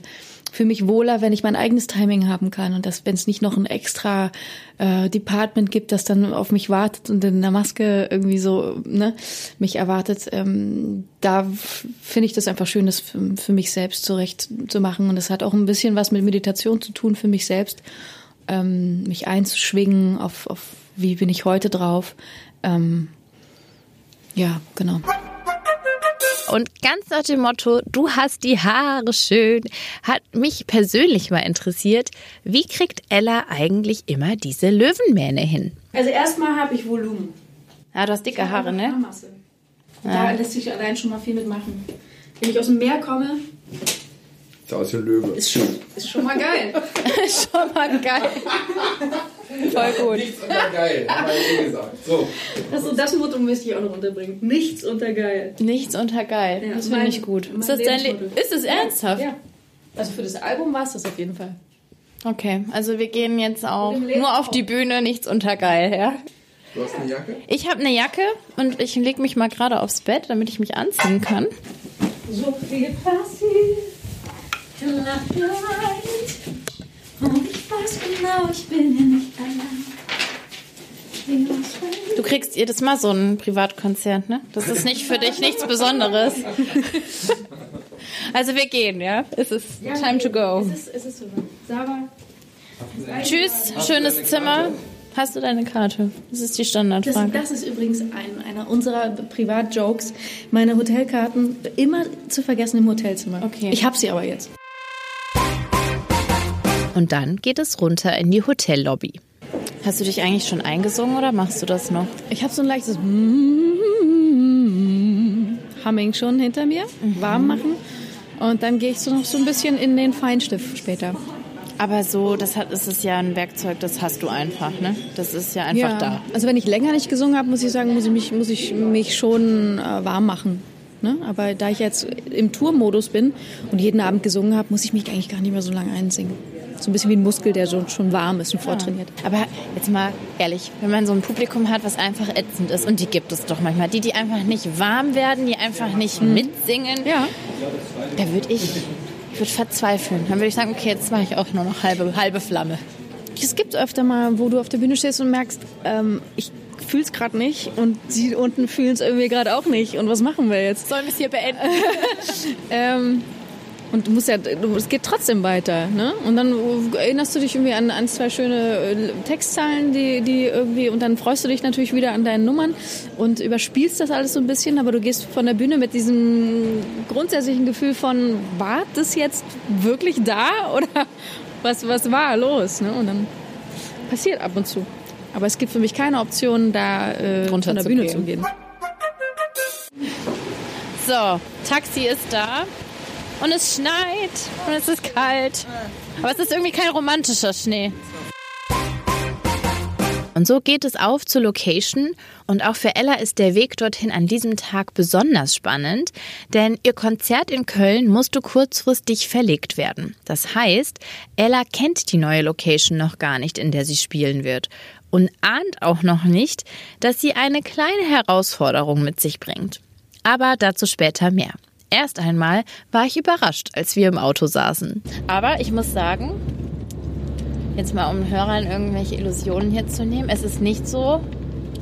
für mich wohler, wenn ich mein eigenes Timing haben kann und dass, wenn es nicht noch ein extra äh, Department gibt, das dann auf mich wartet und in der Maske irgendwie so ne, mich erwartet. Ähm, da finde ich das einfach schön, das für, für mich selbst zurecht zu machen und das hat auch ein bisschen was mit Meditation zu tun für mich selbst, ähm, mich einzuschwingen auf, auf wie bin ich heute drauf. Ähm, ja, genau. Und ganz nach dem Motto, du hast die Haare schön, hat mich persönlich mal interessiert, wie kriegt Ella eigentlich immer diese Löwenmähne hin? Also erstmal habe ich Volumen. Ja, du hast dicke Haare, ne? Haarmasse. Da lässt sich allein schon mal viel mitmachen. Wenn ich aus dem Meer komme, Ist aus dem Löwe. ist schon, ist schon mal geil. (laughs) Schon mal geil. (laughs) Voll gut. Nichts unter geil, haben wir ja eh gesagt. So, Das, das Motto möchte ich auch noch unterbringen. Nichts unter geil. Nichts unter geil. Ja, das finde ich gut. Ist das dein Le. Ist es ernsthaft? Ja. Also für das Album war es das auf jeden Fall. Okay, also wir gehen jetzt auch nur auf die Bühne, nichts unter geil, ja? du hast eine Jacke? Ich habe eine Jacke und ich lege mich mal gerade aufs Bett, damit ich mich anziehen kann. So viel passiert Nacht Und ich weiß genau, ich bin hier nicht allein. Du kriegst jedes Mal so ein Privatkonzert, ne? Das ist nicht für dich nichts Besonderes. Also wir gehen, ja? Es ist time to go. Es ist, es ist. Sarah, Tschüss, schönes Zimmer. Hast du deine Karte? Das ist die das, Standardfrage. das ist übrigens ein, einer unserer Privatjokes. Meine Hotelkarten immer zu vergessen im Hotelzimmer. Okay. Ich habe sie aber jetzt. Und dann geht es runter in die Hotellobby. Hast du dich eigentlich schon eingesungen oder machst du das noch? Ich habe so ein leichtes Humming schon hinter mir, warm machen. Und dann gehe ich so noch so ein bisschen in den Feinstift später. Aber so, das hat, das ist ja ein Werkzeug, das hast du einfach, ne? Das ist ja einfach da. Also wenn ich länger nicht gesungen habe, muss ich sagen, muss ich mich, muss ich mich schon äh, warm machen. Ne? Aber da ich jetzt im Tourmodus bin und jeden Abend gesungen habe, muss ich mich eigentlich gar nicht mehr so lange einsingen. So ein bisschen wie ein Muskel, der schon, schon warm ist und vortrainiert. Aber jetzt mal ehrlich, wenn man so ein Publikum hat, was einfach ätzend ist, und die gibt es doch manchmal, die, die einfach nicht warm werden, die einfach nicht mitsingen, Ja. da würde ich, ich würde verzweifeln. Dann würde ich sagen, okay, jetzt mache ich auch nur noch halbe, halbe Flamme. Es gibt öfter mal, wo du auf der Bühne stehst und merkst, ähm, ich fühl's gerade nicht und sie unten fühlen es irgendwie gerade auch nicht. Und was machen wir jetzt? Sollen wir es hier beenden? (laughs) Ähm, und du musst ja, du, es geht trotzdem weiter, ne? Und dann erinnerst du dich irgendwie an, an zwei schöne äh, Textzeilen, die, die irgendwie, und dann freust du dich natürlich wieder an deinen Nummern und überspielst das alles so ein bisschen, aber du gehst von der Bühne mit diesem grundsätzlichen Gefühl von, war das jetzt wirklich da (laughs) oder was, was war los, ne? Und dann passiert ab und zu. Aber es gibt für mich keine Option, da äh, von der Bühne zu Runterzugehen. gehen. So, Taxi ist da. Und es schneit und es ist kalt. Aber es ist irgendwie kein romantischer Schnee. Und so geht es auf zur Location und auch für Ella ist der Weg dorthin an diesem Tag besonders spannend, denn ihr Konzert in Köln musste kurzfristig verlegt werden. Das heißt, Ella kennt die neue Location noch gar nicht, in der sie spielen wird und ahnt auch noch nicht, dass sie eine kleine Herausforderung mit sich bringt. Aber dazu später mehr. Erst einmal war ich überrascht, als wir im Auto saßen. Aber ich muss sagen, jetzt mal um Hörern irgendwelche Illusionen hier zu nehmen, es ist nicht so,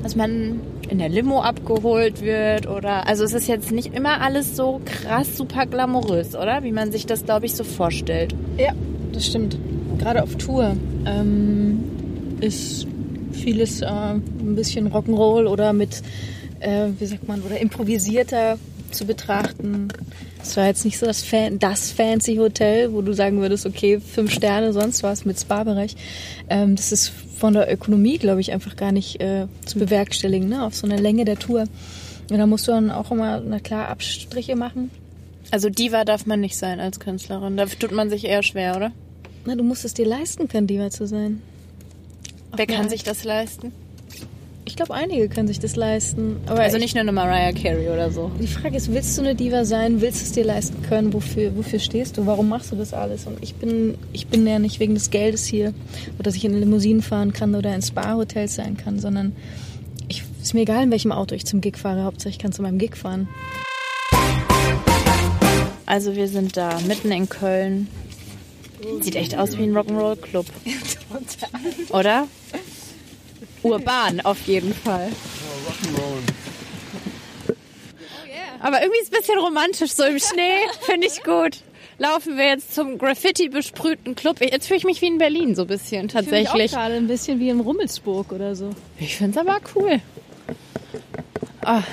dass man in der Limo abgeholt wird oder also es ist jetzt nicht immer alles so krass super glamourös, oder? Wie man sich das glaube ich so vorstellt. Ja, das stimmt. Gerade auf Tour ähm, ist vieles äh, ein bisschen Rock'n'Roll oder mit, äh, wie sagt man, oder improvisierter zu betrachten. Es war jetzt nicht so das, Fan das fancy Hotel, wo du sagen würdest, okay, fünf Sterne, sonst was mit Spa-Bereich. Ähm, das ist von der Ökonomie, glaube ich, einfach gar nicht äh, zu bewerkstelligen, ne? auf so einer Länge der Tour. Und da musst du dann auch immer, na klar, Abstriche machen. Also Diva darf man nicht sein als Künstlerin. Da tut man sich eher schwer, oder? Na, du musst es dir leisten können, Diva zu sein. Wer kann Art. sich das leisten? Ich glaube, einige können sich das leisten. Aber Also ich- nicht nur eine Mariah Carey oder so. Die Frage ist, willst du eine Diva sein? Willst du es dir leisten können? Wofür, wofür stehst du? Warum machst du das alles? Und ich bin, ich bin ja nicht wegen des Geldes hier oder dass ich in Limousinen fahren kann oder in Spa-Hotels sein kann, sondern ich, ist mir egal, in welchem Auto ich zum Gig fahre. Hauptsache, ich kann zu meinem Gig fahren. Also wir sind da mitten in Köln. Sieht echt aus wie ein Rock'n'Roll Club. (laughs) Oder? Urban auf jeden Fall. Aber irgendwie ist es ein bisschen romantisch, so im Schnee. Finde ich gut. Laufen wir jetzt zum Graffiti besprühten Club. Jetzt fühle ich mich wie in Berlin so ein bisschen Ich fühle tatsächlich. mich auch gerade ein bisschen wie in Rummelsburg oder so. Ich finde es aber cool. Ah.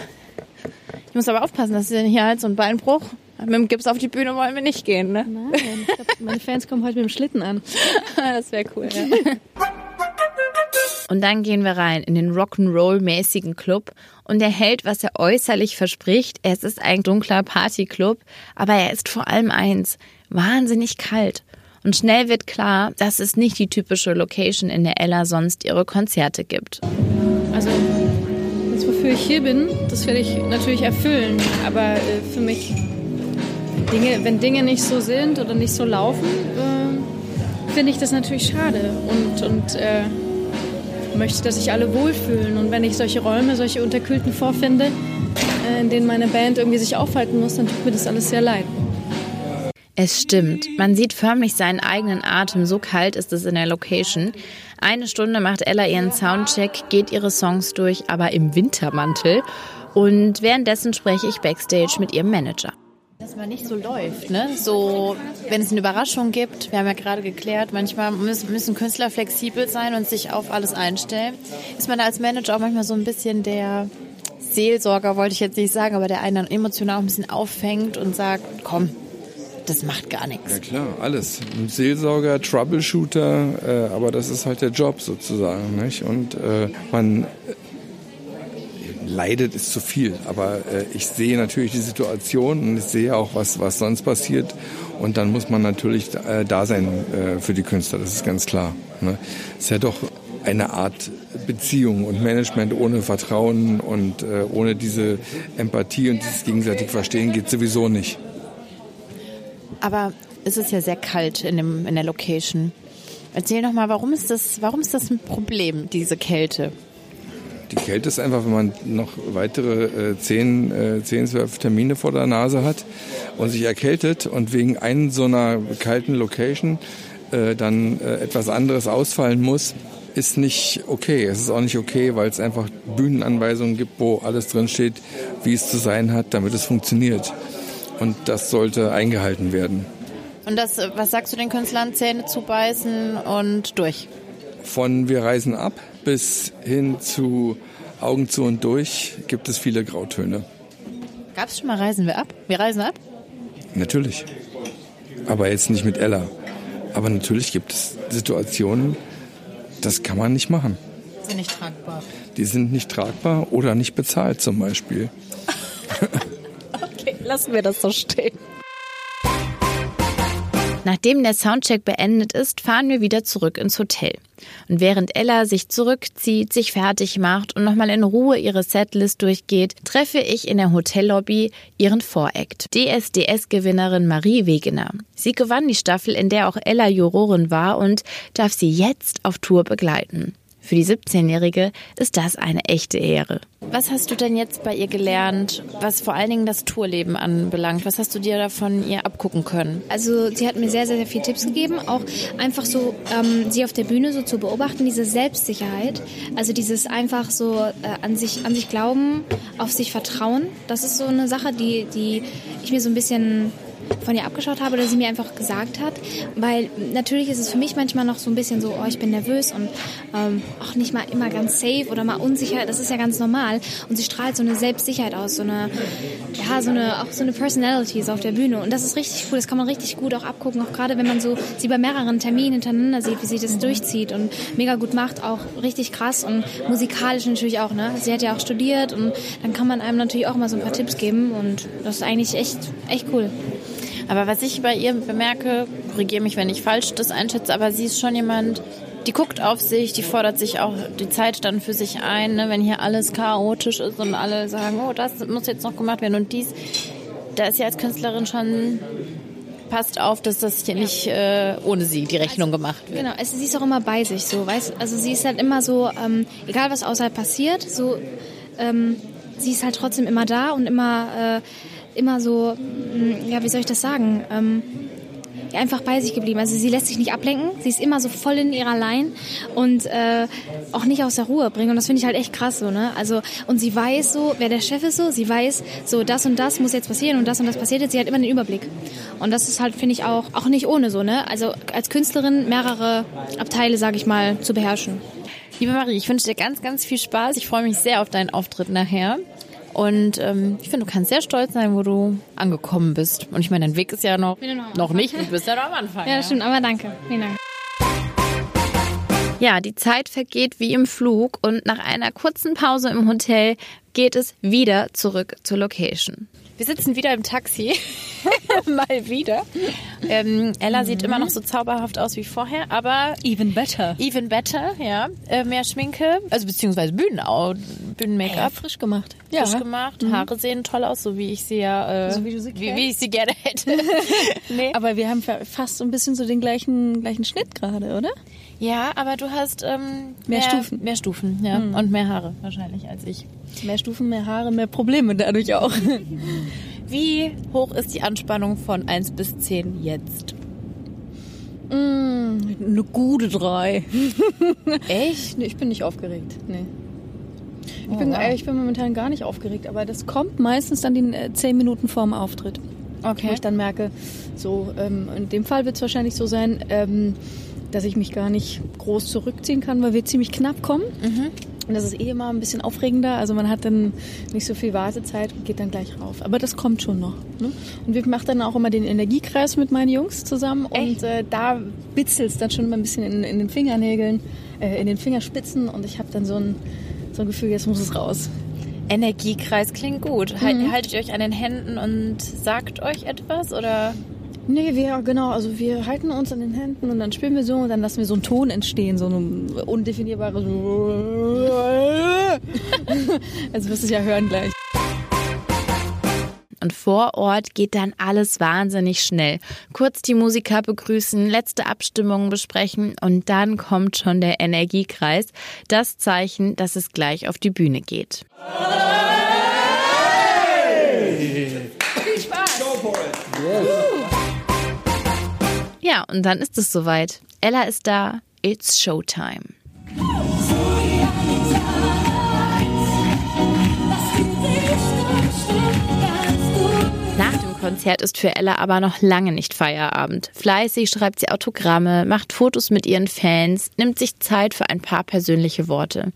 Ich muss aber aufpassen, dass denn hier halt so ein Beinbruch. Mit dem Gips auf die Bühne wollen wir nicht gehen, ne? Nein, ich glaub, meine Fans kommen heute mit dem Schlitten an. (laughs) Das wäre cool, ja. (laughs) Und dann gehen wir rein in den Rock'n'Roll-mäßigen Club und er hält, was er äußerlich verspricht. Es ist ein dunkler Partyclub, aber er ist vor allem eins, wahnsinnig kalt. Und schnell wird klar, dass es nicht die typische Location, in der Ella sonst ihre Konzerte gibt. Also, das, wofür ich hier bin, das werde ich natürlich erfüllen. Aber äh, für mich, Dinge, wenn Dinge nicht so sind oder nicht so laufen, äh, finde ich das natürlich schade. Und, und äh, möchte, dass sich alle wohlfühlen. Und wenn ich solche Räume, solche unterkühlten vorfinde, äh, in denen meine Band irgendwie sich aufhalten muss, dann tut mir das alles sehr leid. Es stimmt. Man sieht förmlich seinen eigenen Atem, so kalt ist es in der Location. Eine Stunde macht Ella ihren Soundcheck, geht ihre Songs durch, aber im Wintermantel. Und währenddessen spreche ich backstage mit ihrem Manager. Dass man nicht so läuft, ne? So, wenn es eine Überraschung gibt, wir haben ja gerade geklärt, manchmal müssen, Künstler flexibel sein und sich auf alles einstellen. Ist man da als Manager auch manchmal so ein bisschen der Seelsorger, wollte ich jetzt nicht sagen, aber der einen dann emotional auch ein bisschen auffängt und sagt, komm, das macht gar nichts. Ja klar, alles. Ein Seelsorger, Troubleshooter, äh, aber das ist halt der Job sozusagen. Nicht? Und äh, man leidet ist zu viel, aber äh, ich sehe natürlich die Situation und ich sehe auch, was, was sonst passiert. Und dann muss man natürlich äh, da sein äh, für die Künstler, das ist ganz klar. Ne? Es ist ja doch eine Art Beziehung und Management ohne Vertrauen und äh, ohne diese Empathie und dieses gegenseitige Verstehen geht sowieso nicht. Aber es ist ja sehr kalt in, dem, in der Location. Erzähl noch mal, warum ist das, warum ist das ein Problem, diese Kälte? Die Kälte ist einfach, wenn man noch weitere äh, 10, äh, 10, 12 Termine vor der Nase hat und sich erkältet und wegen einer so einer kalten Location äh, dann äh, etwas anderes ausfallen muss, ist nicht okay. Es ist auch nicht okay, weil es einfach Bühnenanweisungen gibt, wo alles drin steht, wie es zu sein hat, damit es funktioniert. Und das sollte eingehalten werden. Und das, äh, was sagst du den Künstlern? Zähne zubeißen und durch. Von wir reisen ab bis hin zu Augen zu und durch gibt es viele Grautöne. Gab es schon mal Reisen wir ab? Wir reisen ab? Natürlich. Aber jetzt nicht mit Ella. Aber natürlich gibt es Situationen, das kann man nicht machen. Sind nicht tragbar. Die sind nicht tragbar oder nicht bezahlt zum Beispiel. (laughs) Okay, lassen wir das so stehen. Nachdem der Soundcheck beendet ist, fahren wir wieder zurück ins Hotel. Und während Ella sich zurückzieht, sich fertig macht und nochmal in Ruhe ihre Setlist durchgeht, treffe ich in der Hotellobby ihren Voract, DSDS-Gewinnerin Marie Wegener. Sie gewann die Staffel, in der auch Ella Jurorin war und darf sie jetzt auf Tour begleiten. Für die 17-Jährige ist das eine echte Ehre. Was hast du denn jetzt bei ihr gelernt, was vor allen Dingen das Tourleben anbelangt? Was hast du dir davon ihr abgucken können? Also sie hat mir sehr, sehr, sehr viele Tipps gegeben, auch einfach so ähm, sie auf der Bühne so zu beobachten, diese Selbstsicherheit, also dieses einfach so äh, an sich an sich glauben, auf sich vertrauen. Das ist so eine Sache, die die ich mir so ein bisschen von ihr abgeschaut habe oder sie mir einfach gesagt hat, weil natürlich ist es für mich manchmal noch so ein bisschen so, oh, ich bin nervös und ähm, auch nicht mal immer ganz safe oder mal unsicher, das ist ja ganz normal. Und sie strahlt so eine Selbstsicherheit aus, so eine, ja, so eine, auch so eine Personality ist auf der Bühne. Und das ist richtig cool, das kann man richtig gut auch abgucken, auch gerade wenn man so sie bei mehreren Terminen hintereinander sieht, wie sie das durchzieht und mega gut macht, auch richtig krass und musikalisch natürlich auch, ne, sie hat ja auch studiert und dann kann man einem natürlich auch mal so ein paar Tipps geben und das ist eigentlich echt, echt cool. Aber was ich bei ihr bemerke, korrigiere mich, wenn ich falsch das einschätze, aber sie ist schon jemand, die guckt auf sich, die fordert sich auch die Zeit dann für sich ein, ne? wenn hier alles chaotisch ist und alle sagen, oh, das muss jetzt noch gemacht werden und dies. Da ist sie als Künstlerin schon passt auf, dass das hier nicht äh, ohne sie die Rechnung gemacht wird. Genau, also sie ist auch immer bei sich, so, weißt Also sie ist halt immer so, ähm, egal was außerhalb passiert, so, ähm, sie ist halt trotzdem immer da und immer, äh, immer so, mh, ja, wie soll ich das sagen? Ähm, einfach bei sich geblieben. Also sie lässt sich nicht ablenken, sie ist immer so voll in ihrer Line und äh, auch nicht aus der Ruhe bringen. Und das finde ich halt echt krass so, ne? Also, und sie weiß so, wer der Chef ist so, sie weiß, so das und das muss jetzt passieren und das und das passiert jetzt, sie hat immer den Überblick. Und das ist halt, finde ich, auch, auch nicht ohne so, ne? Also als Künstlerin mehrere Abteile, sage ich mal, zu beherrschen. Liebe Marie, ich wünsche dir ganz, ganz viel Spaß. Ich freue mich sehr auf deinen Auftritt nachher. Und ähm, ich finde, du kannst sehr stolz sein, wo du angekommen bist. Und ich meine, dein Weg ist ja noch, noch nicht. Du bist ja noch am Anfang. Ja, das stimmt, aber danke. Vielen Dank. Ja, die Zeit vergeht wie im Flug und nach einer kurzen Pause im Hotel geht es wieder zurück zur Location. Wir sitzen wieder im Taxi. (laughs) Mal wieder. Ähm, Ella sieht immer noch so zauberhaft aus wie vorher, aber Even better. even better, ja. Äh, mehr Schminke, also beziehungsweise Bühnenau, Bühnen-Make-up. frisch gemacht. frisch gemacht. Haare sehen toll aus, so wie ich sie ja, äh, So wie du sie wie, wie ich sie gerne hätte. (laughs) (laughs) nee. Aber wir haben fa- fast so ein bisschen so den gleichen, gleichen Schnitt gerade, oder? Ja, aber du hast ähm, Mehr Stufen. Mehr Stufen, ja. Und mehr Haare wahrscheinlich als ich. Mehr Stufen, mehr Haare, mehr Probleme dadurch auch. (laughs) Wie hoch ist die Anspannung von 1 bis 10 jetzt? Mm, eine gute drei. (laughs) Echt? Nee, ich bin nicht aufgeregt. Nee. Ich, Oh, bin, wow. äh, ich bin momentan gar nicht aufgeregt, aber das kommt meistens dann die äh, zehn Minuten vorm Auftritt. Wo Okay. ich dann merke, so ähm, in dem Fall wird es wahrscheinlich so sein, ähm, dass ich mich gar nicht groß zurückziehen kann, weil wir ziemlich knapp kommen. Und das ist eh immer ein bisschen aufregender. Also man hat dann nicht so viel Wartezeit und geht dann gleich rauf. Aber das kommt schon noch. Ne? Und wir machen dann auch immer den Energiekreis mit meinen Jungs zusammen. Und äh, da bitzelt es dann schon immer ein bisschen in, in den Fingernägeln, äh, in den Fingerspitzen. Und ich habe dann so ein, so ein Gefühl, jetzt muss es raus. Energiekreis klingt gut. Halt, Haltet ihr euch an den Händen und sagt euch etwas oder? Nee, wir, genau, also wir halten uns an den Händen und dann spielen wir so und dann lassen wir so einen Ton entstehen, so ein undefinierbares. (laughs) Also wirst du es ja hören gleich. Und vor Ort geht dann alles wahnsinnig schnell. Kurz die Musiker begrüßen, letzte Abstimmungen besprechen und dann kommt schon der Energiekreis. Das Zeichen, dass es gleich auf die Bühne geht. Ja, und dann ist es soweit. Ella ist da. It's Showtime. Nach dem Konzert ist für Ella aber noch lange nicht Feierabend. Fleißig schreibt sie Autogramme, macht Fotos mit ihren Fans, nimmt sich Zeit für ein paar persönliche Worte.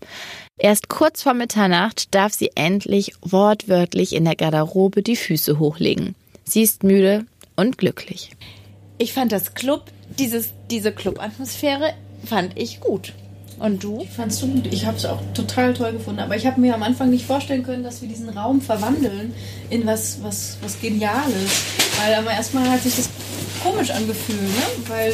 Erst kurz vor Mitternacht darf sie endlich wortwörtlich in der Garderobe die Füße hochlegen. Sie ist müde und glücklich. Ich fand das Club, dieses, diese Club-Atmosphäre fand ich gut. Und du? Fandst du gut? Ich habe es auch total toll gefunden, aber ich habe mir am Anfang nicht vorstellen können, dass wir diesen Raum verwandeln in was, was, was Geniales. Weil aber erstmal hat sich das komisch angefühlt, ne? Weil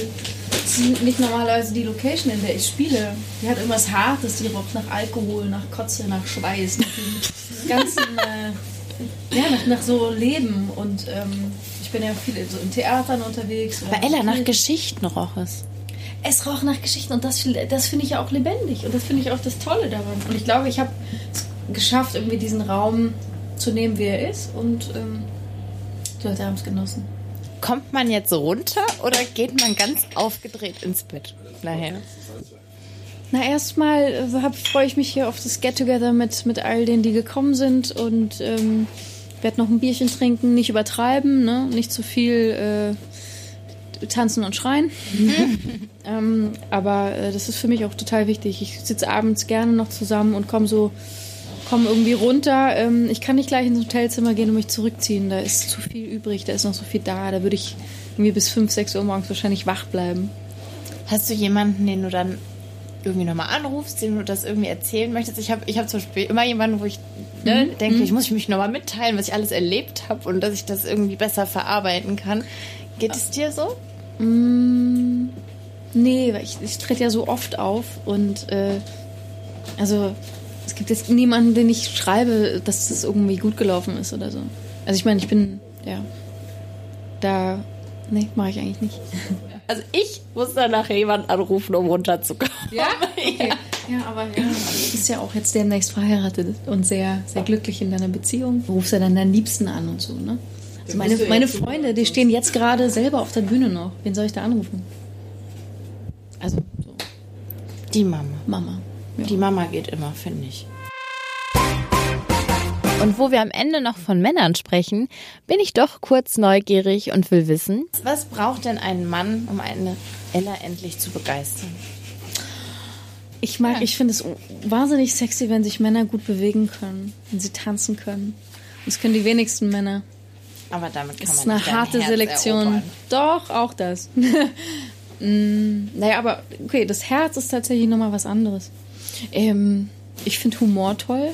es ist nicht normalerweise die Location, in der ich spiele. Die hat irgendwas Hartes, die roch nach Alkohol, nach Kotze, nach Schweiß, nach dem (laughs) ganzen, äh, ja, nach, nach so Leben. Und ähm, ich bin ja viel so in Theatern unterwegs. Bei Ella nach Geschichten roch es. es roch nach Geschichten und das, das finde ich ja auch lebendig und das finde ich auch das Tolle daran. Und ich glaube, ich habe es geschafft, irgendwie diesen Raum zu nehmen, wie er ist und ähm, die Leute haben es genossen. Kommt man jetzt runter oder geht man ganz aufgedreht ins Bett? Nachher. Na, erstmal äh, freue ich mich hier auf das Get-Together mit, mit all denen, die gekommen sind und ähm, werde noch ein Bierchen trinken, nicht übertreiben, ne? nicht zu viel äh, tanzen und schreien. (laughs) ähm, aber äh, das ist für mich auch total wichtig. Ich sitze abends gerne noch zusammen und komme so komme irgendwie runter. Ähm, ich kann nicht gleich ins Hotelzimmer gehen und mich zurückziehen. Da ist zu viel übrig, da ist noch so viel da. Da würde ich irgendwie bis 5, 6 Uhr morgens wahrscheinlich wach bleiben. Hast du jemanden, den du dann irgendwie nochmal anrufst, dem du das irgendwie erzählen möchtest? Ich habe ich hab zum Beispiel immer jemanden, wo ich ne, denke, ich muss mich nochmal mitteilen, was ich alles erlebt habe und dass ich das irgendwie besser verarbeiten kann. Geht es dir so? Nee, weil ich, ich trete ja so oft auf und äh, also es gibt jetzt niemanden, den ich schreibe, dass das irgendwie gut gelaufen ist oder so. Also ich meine, ich bin, ja, da, nee, mache ich eigentlich nicht. (laughs) Also ich muss dann nachher jemanden anrufen, um runterzukommen. (laughs) Ja? Okay. Ja, aber ja, du bist ja auch jetzt demnächst verheiratet und sehr, sehr glücklich in deiner Beziehung. Du rufst ja dann deinen Liebsten an und so, ne? Also meine, meine Freunde, die stehen jetzt gerade selber auf der Bühne noch. Wen soll ich da anrufen? Also, so, Die Mama. Mama. Ja. Die Mama geht immer, finde ich. Und wo wir am Ende noch von Männern sprechen, bin ich doch kurz neugierig und will wissen, was braucht denn ein Mann, um eine Ella endlich zu begeistern? Ich mag, ich finde es wahnsinnig sexy, wenn sich Männer gut bewegen können, wenn sie tanzen können. Das können die wenigsten Männer. Aber damit kann Es ist man eine nicht dein harte Herz Selektion. erobern. Doch, auch das. (laughs) mm, naja, aber okay, das Herz ist tatsächlich nochmal was anderes. Ähm, ich finde Humor toll.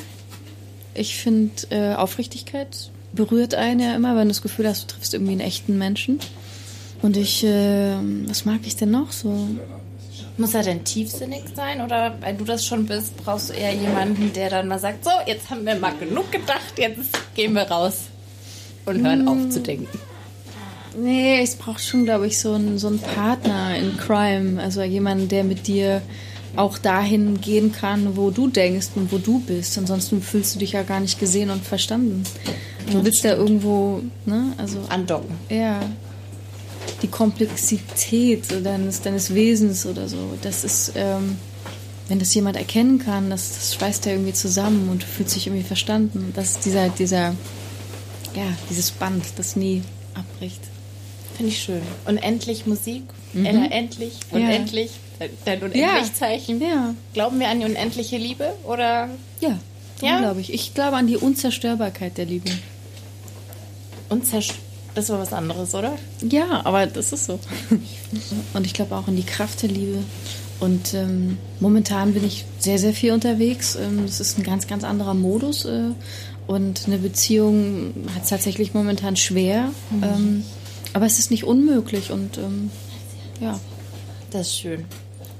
Ich finde äh, Aufrichtigkeit berührt einen ja immer, wenn du das Gefühl hast, du triffst irgendwie einen echten Menschen. Und ich, äh, was mag ich denn noch so? Muss er denn tiefsinnig sein oder weil du das schon bist, brauchst du eher jemanden, der dann mal sagt, so, jetzt haben wir mal genug gedacht, jetzt gehen wir raus und hören auf zu denken. Nee, es braucht schon, glaube ich, so einen, so einen Partner in Crime. Also jemanden, der mit dir auch dahin gehen kann, wo du denkst und wo du bist. Ansonsten fühlst du dich ja gar nicht gesehen und verstanden. Du willst da irgendwo, ne? Also, Andocken. ja. Die Komplexität deines, deines Wesens oder so. Das ist, ähm, wenn das jemand erkennen kann, das, das schweißt ja irgendwie zusammen und du fühlst dich irgendwie verstanden. Das ist dieser, dieser, ja, dieses Band, das nie abbricht. Finde ich schön. Unendlich Musik. Ella, endlich. Mhm. Ja. Unendlich. Dein- Unendlich-Zeichen. Ja. Glauben wir an die unendliche Liebe oder Ja, Ja? glaube ich. Ich glaube an die Unzerstörbarkeit der Liebe. unzerstört? Das war was anderes, oder? Ja, aber das ist so. Und ich glaube auch an die Kraft der Liebe. Und ähm, momentan bin ich sehr, sehr viel unterwegs. Ähm, Es ist ein ganz, ganz anderer Modus. Äh, und eine Beziehung hat es tatsächlich momentan schwer. Ähm, aber es ist nicht unmöglich. Und ähm, ja, Das ist schön.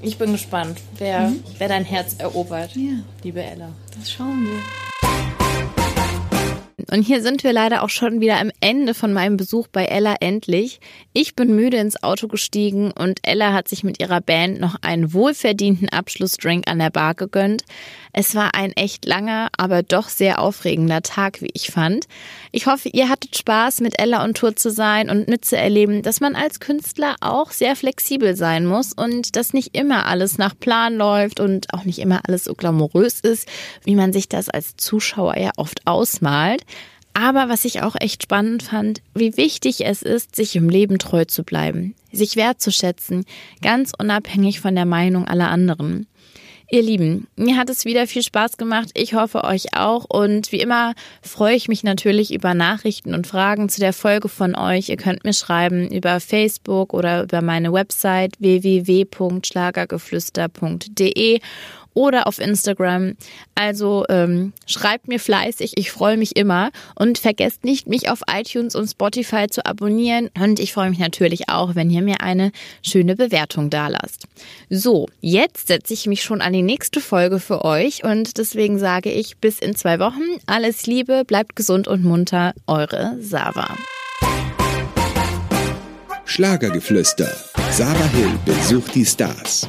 Ich bin gespannt, wer, wer dein Herz erobert, Ja. liebe Ella. das schauen wir. Und hier sind wir leider auch schon wieder am Ende von meinem Besuch bei Ella endlich. Ich bin müde ins Auto gestiegen und Ella hat sich mit ihrer Band noch einen wohlverdienten Abschlussdrink an der Bar gegönnt. Es war ein echt langer, aber doch sehr aufregender Tag, wie ich fand. Ich hoffe, ihr hattet Spaß, mit Ella on Tour zu sein und mitzuerleben, dass man als Künstler auch sehr flexibel sein muss und dass nicht immer alles nach Plan läuft und auch nicht immer alles so glamourös ist, wie man sich das als Zuschauer ja oft ausmalt. Aber was ich auch echt spannend fand, wie wichtig es ist, sich im Leben treu zu bleiben, sich wertzuschätzen, ganz unabhängig von der Meinung aller anderen. Ihr Lieben, mir hat es wieder viel Spaß gemacht. Ich hoffe euch auch. Und wie immer freue ich mich natürlich über Nachrichten und Fragen zu der Folge von euch. Ihr könnt mir schreiben über Facebook oder über meine Website www.schlagergeflüster.de oder auf Instagram. Also ähm, schreibt mir fleißig, ich freue mich immer und vergesst nicht, mich auf iTunes und Spotify zu abonnieren und ich freue mich natürlich auch, wenn ihr mir eine schöne Bewertung dalasst. So, jetzt setze ich mich schon an die nächste Folge für euch und deswegen sage ich bis in zwei Wochen. Alles Liebe, bleibt gesund und munter, eure Sava. Schlagergeflüster. Sarah Hill besucht die Stars.